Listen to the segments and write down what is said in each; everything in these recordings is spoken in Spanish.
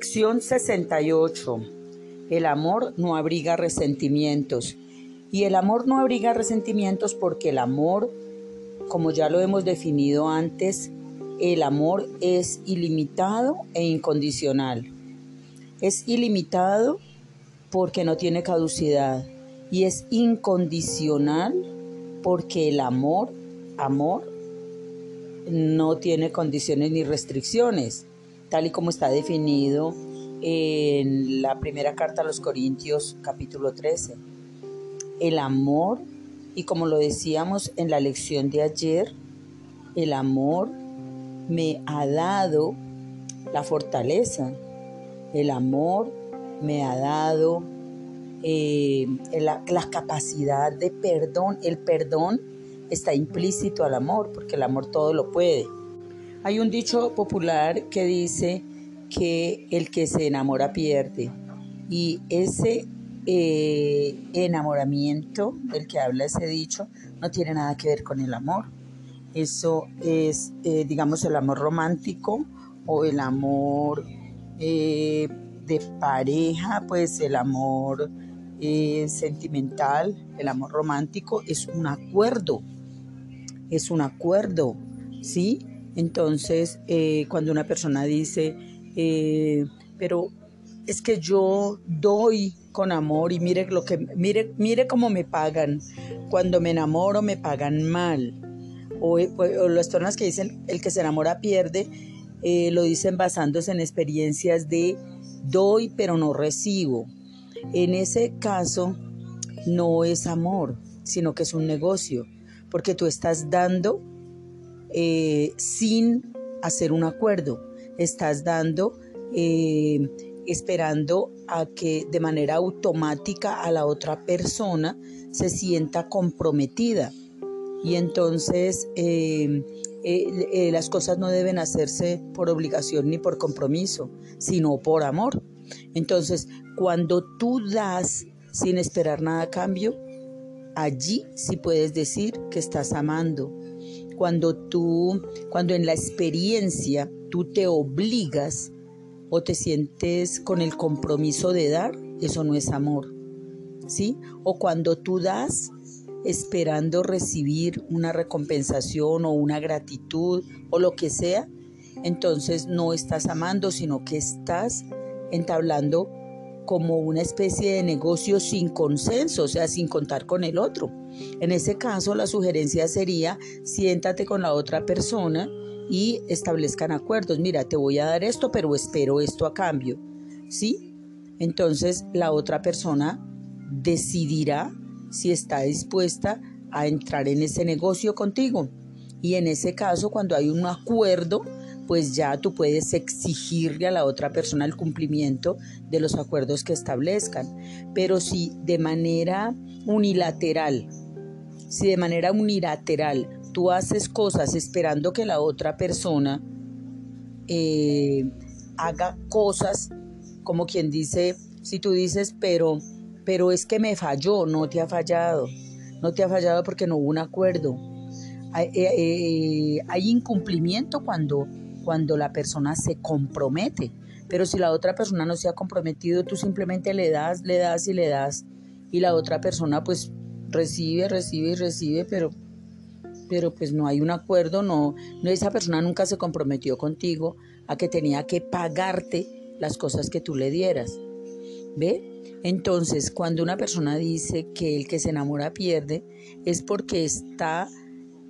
Lección 68. El amor no abriga resentimientos. Y el amor no abriga resentimientos porque el amor, como ya lo hemos definido antes, el amor es ilimitado e incondicional. Es ilimitado porque no tiene caducidad y es incondicional porque el amor, amor, no tiene condiciones ni restricciones tal y como está definido en la primera carta a los Corintios capítulo 13. El amor, y como lo decíamos en la lección de ayer, el amor me ha dado la fortaleza, el amor me ha dado eh, la, la capacidad de perdón, el perdón está implícito al amor, porque el amor todo lo puede. Hay un dicho popular que dice que el que se enamora pierde y ese eh, enamoramiento del que habla ese dicho no tiene nada que ver con el amor. Eso es, eh, digamos, el amor romántico o el amor eh, de pareja, pues el amor sentimental, el amor romántico es un acuerdo, es un acuerdo, ¿sí? Entonces, eh, cuando una persona dice, eh, pero es que yo doy con amor y mire lo que mire mire cómo me pagan. Cuando me enamoro me pagan mal. O, las personas que dicen el que se enamora pierde eh, lo dicen basándose en experiencias de doy pero no recibo. En ese caso no es amor sino que es un negocio porque tú estás dando eh, sin hacer un acuerdo. Estás dando, eh, esperando a que de manera automática a la otra persona se sienta comprometida. Y entonces eh, las cosas no deben hacerse por obligación ni por compromiso, sino por amor. Entonces, cuando tú das sin esperar nada a cambio, allí sí puedes decir que estás amando, cuando tú, cuando en la experiencia tú te obligas o te sientes con el compromiso de dar, eso no es amor. ¿Sí? O cuando tú das esperando recibir una recompensación o una gratitud o lo que sea, entonces no estás amando, sino que estás entablando como una especie de negocio sin consenso, o sea, sin contar con el otro. En ese caso, la sugerencia sería siéntate con la otra persona y establezcan acuerdos. Mira, te voy a dar esto, pero espero esto a cambio. ¿Sí? Entonces, la otra persona decidirá si está dispuesta a entrar en ese negocio contigo. Y en ese caso, cuando hay un acuerdo, pues ya tú puedes exigirle a la otra persona el cumplimiento de los acuerdos que establezcan. Pero si de manera unilateral, si de manera unilateral tú haces cosas esperando que la otra persona eh, haga cosas, como quien dice, si tú dices, pero, pero es que me falló, no te ha fallado, no te ha fallado porque no hubo un acuerdo. hay eh, eh, incumplimiento cuando cuando la persona se compromete. Pero si la otra persona no se ha comprometido, tú simplemente le das, le das y le das. Y la otra persona pues recibe, recibe y recibe, pero, pero pues no hay un acuerdo, no, no, esa persona nunca se comprometió contigo a que tenía que pagarte las cosas que tú le dieras. ¿Ve? Entonces, cuando una persona dice que el que se enamora pierde, es porque está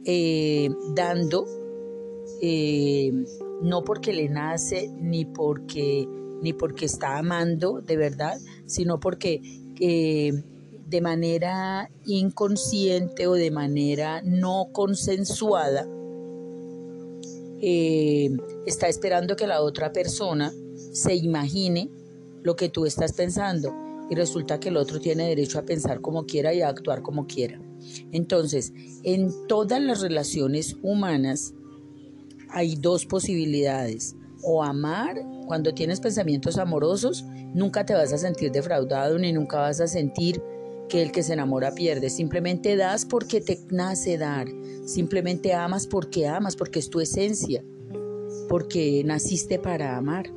eh, dando eh, no porque le nace ni porque, ni porque está amando de verdad, sino porque eh, de manera inconsciente o de manera no consensuada eh, está esperando que la otra persona se imagine lo que tú estás pensando y resulta que el otro tiene derecho a pensar como quiera y a actuar como quiera. Entonces, en todas las relaciones humanas, hay dos posibilidades. O amar, cuando tienes pensamientos amorosos, nunca te vas a sentir defraudado ni nunca vas a sentir que el que se enamora pierde. Simplemente das porque te nace dar. Simplemente amas porque amas, porque es tu esencia. Porque naciste para amar.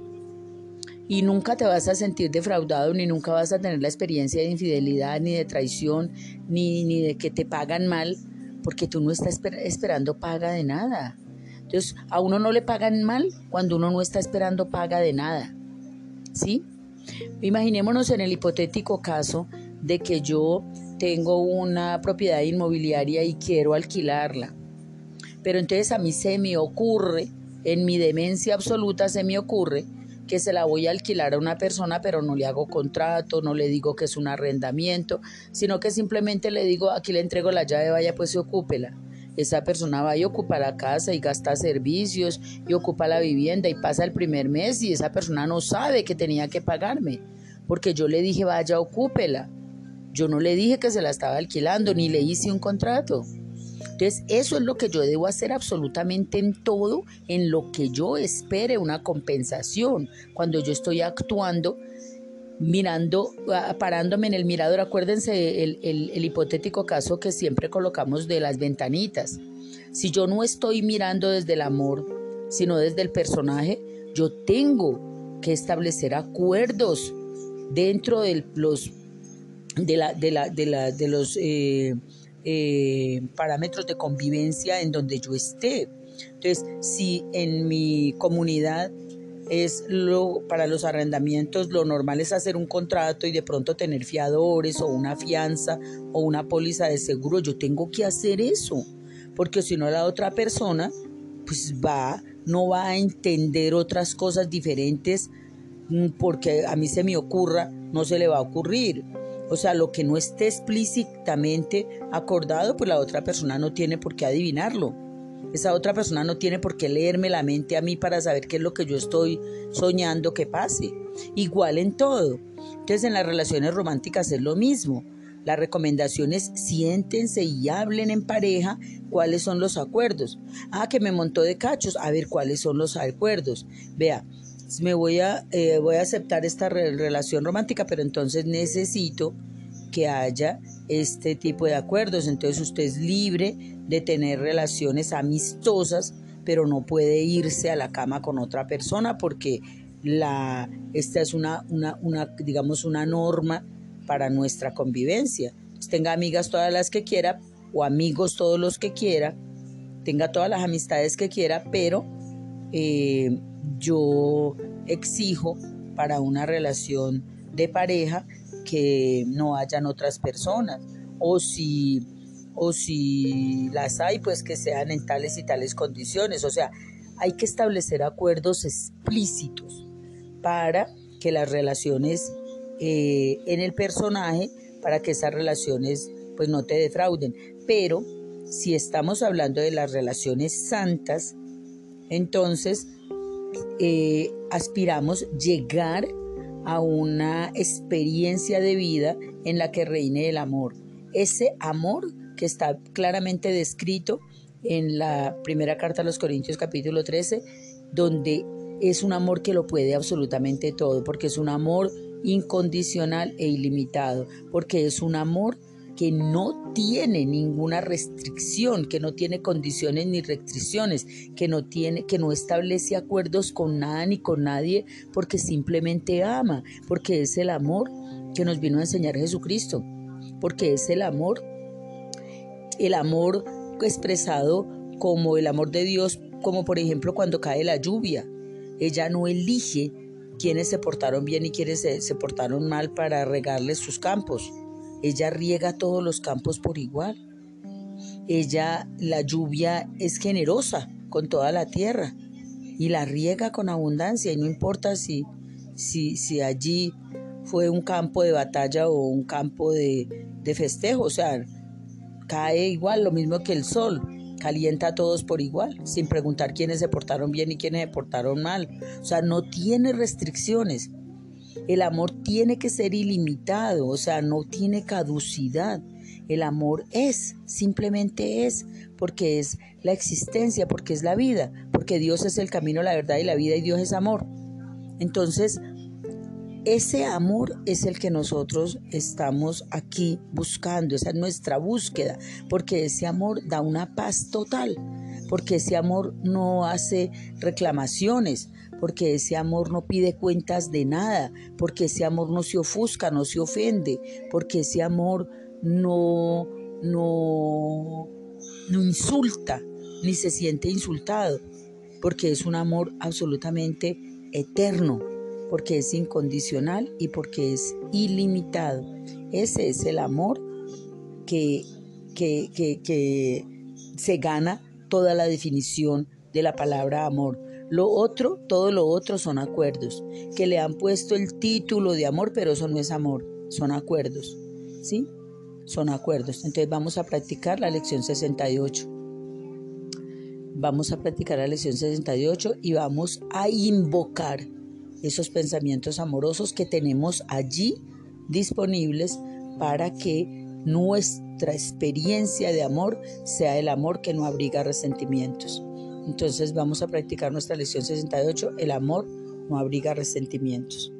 y nunca te vas a sentir defraudado, ni nunca vas a tener la experiencia de infidelidad, ni de traición, ni, ni de que te pagan mal, porque tú no estás esperando paga de nada. Entonces, a uno no le pagan mal cuando uno no está esperando paga de nada. ¿Sí? Imaginémonos en el hipotético caso de que yo tengo una propiedad inmobiliaria y quiero alquilarla. Pero entonces a mí se me ocurre, en mi demencia absoluta se me ocurre que se la voy a alquilar a una persona, pero no le hago contrato, no le digo que es un arrendamiento, sino que simplemente le digo, aquí le entrego la llave, vaya pues se ocúpela. Esa persona va y ocupa la casa y gasta servicios y ocupa la vivienda y pasa el primer mes y esa persona no sabe que tenía que pagarme, porque yo le dije, vaya, ocúpela. Yo no le dije que se la estaba alquilando, ni le hice un contrato. Entonces, eso es lo que yo debo hacer absolutamente en todo, en lo que yo espere una compensación. Cuando yo estoy actuando, mirando, ah, parándome en el mirador, acuérdense el, el hipotético caso que siempre colocamos de las ventanitas. Si yo no estoy mirando desde el amor, sino desde el personaje, yo tengo que establecer acuerdos dentro de los de, la, de, la, de, la, de los eh, eh, parámetros de convivencia en donde yo esté. Entonces, si en mi comunidad es lo para los arrendamientos lo normal es hacer un contrato y de pronto tener fiadores o una fianza o una póliza de seguro, yo tengo que hacer eso, porque si no la otra persona pues va no va a entender otras cosas diferentes mm, porque a mí se me ocurra, no se le va a ocurrir. O sea, lo que no esté explícitamente acordado, pues la otra persona no tiene por qué adivinarlo. Esa otra persona no tiene por qué leerme la mente a mí para saber qué es lo que yo estoy soñando que pase. Igual en todo. Entonces en las relaciones románticas es lo mismo. Las recomendaciones siéntense y hablen en pareja cuáles son los acuerdos. Ah, que me montó de cachos, a ver cuáles son los acuerdos. Vea, me voy a, eh, voy a aceptar esta relación romántica, pero entonces necesito que haya este tipo de acuerdos. Entonces usted es libre de tener relaciones amistosas, pero no puede irse a la cama con otra persona porque esta es una, digamos, una norma para nuestra convivencia. tenga amigas todas las que quiera o amigos todos los que quiera, tenga todas las amistades que quiera, pero eh, yo exijo para una relación de pareja que no hayan otras personas. O si o si las hay pues que sean en tales y tales condiciones. O sea hay que establecer acuerdos explícitos para que las relaciones eh, en el personaje para que esas relaciones pues no te defrauden. Pero si estamos hablando de las relaciones santas entonces eh, aspiramos llegar a una experiencia de vida en la que reine el amor. Ese amor que está claramente descrito en la primera carta a los Corintios capítulo 13, donde es un amor que lo puede absolutamente todo, porque es un amor incondicional e ilimitado, porque es un amor que no tiene ninguna restricción, que no tiene condiciones ni restricciones, que no tiene que no establece acuerdos con nada ni con nadie, porque simplemente ama, porque es el amor que nos vino a enseñar Jesucristo, porque es el amor el amor expresado como el amor de Dios, como por ejemplo cuando cae la lluvia. Ella no elige quienes se portaron bien y quienes se, se portaron mal para regarles sus campos ella riega todos los campos por igual. Ella, la lluvia es generosa con toda la tierra y la riega con abundancia y no importa si, si, si allí fue un campo de batalla o un campo de, de festejo, o sea, cae igual, lo mismo que el sol, calienta a todos por igual, sin preguntar quiénes se portaron bien y quiénes se portaron mal. O sea, no tiene restricciones. El amor tiene que ser ilimitado, o sea, no tiene caducidad. El amor es, simplemente es, porque es la existencia, porque es la vida, porque Dios es el camino, la verdad y la vida y Dios es amor. Entonces, ese amor es el que nosotros estamos aquí buscando, esa es nuestra búsqueda, porque ese amor da una paz total, porque ese amor no hace reclamaciones, porque ese amor no pide cuentas de nada, porque ese amor no se ofusca, no se ofende, porque ese amor no, no, no insulta, ni se siente insultado, porque es un amor absolutamente eterno, porque es incondicional y porque es ilimitado. Ese es el amor que, que, que, se gana toda la definición de la palabra amor. Lo otro, todo lo otro son acuerdos, que le han puesto el título de amor, pero eso no es amor, son acuerdos, ¿sí? Son acuerdos. Entonces vamos a practicar la lección 68. Vamos a practicar la lección 68 y vamos a invocar esos pensamientos amorosos que tenemos allí disponibles para que nuestra experiencia de amor sea el amor que no abriga resentimientos. Entonces vamos a practicar nuestra lección 68, el amor no abriga resentimientos.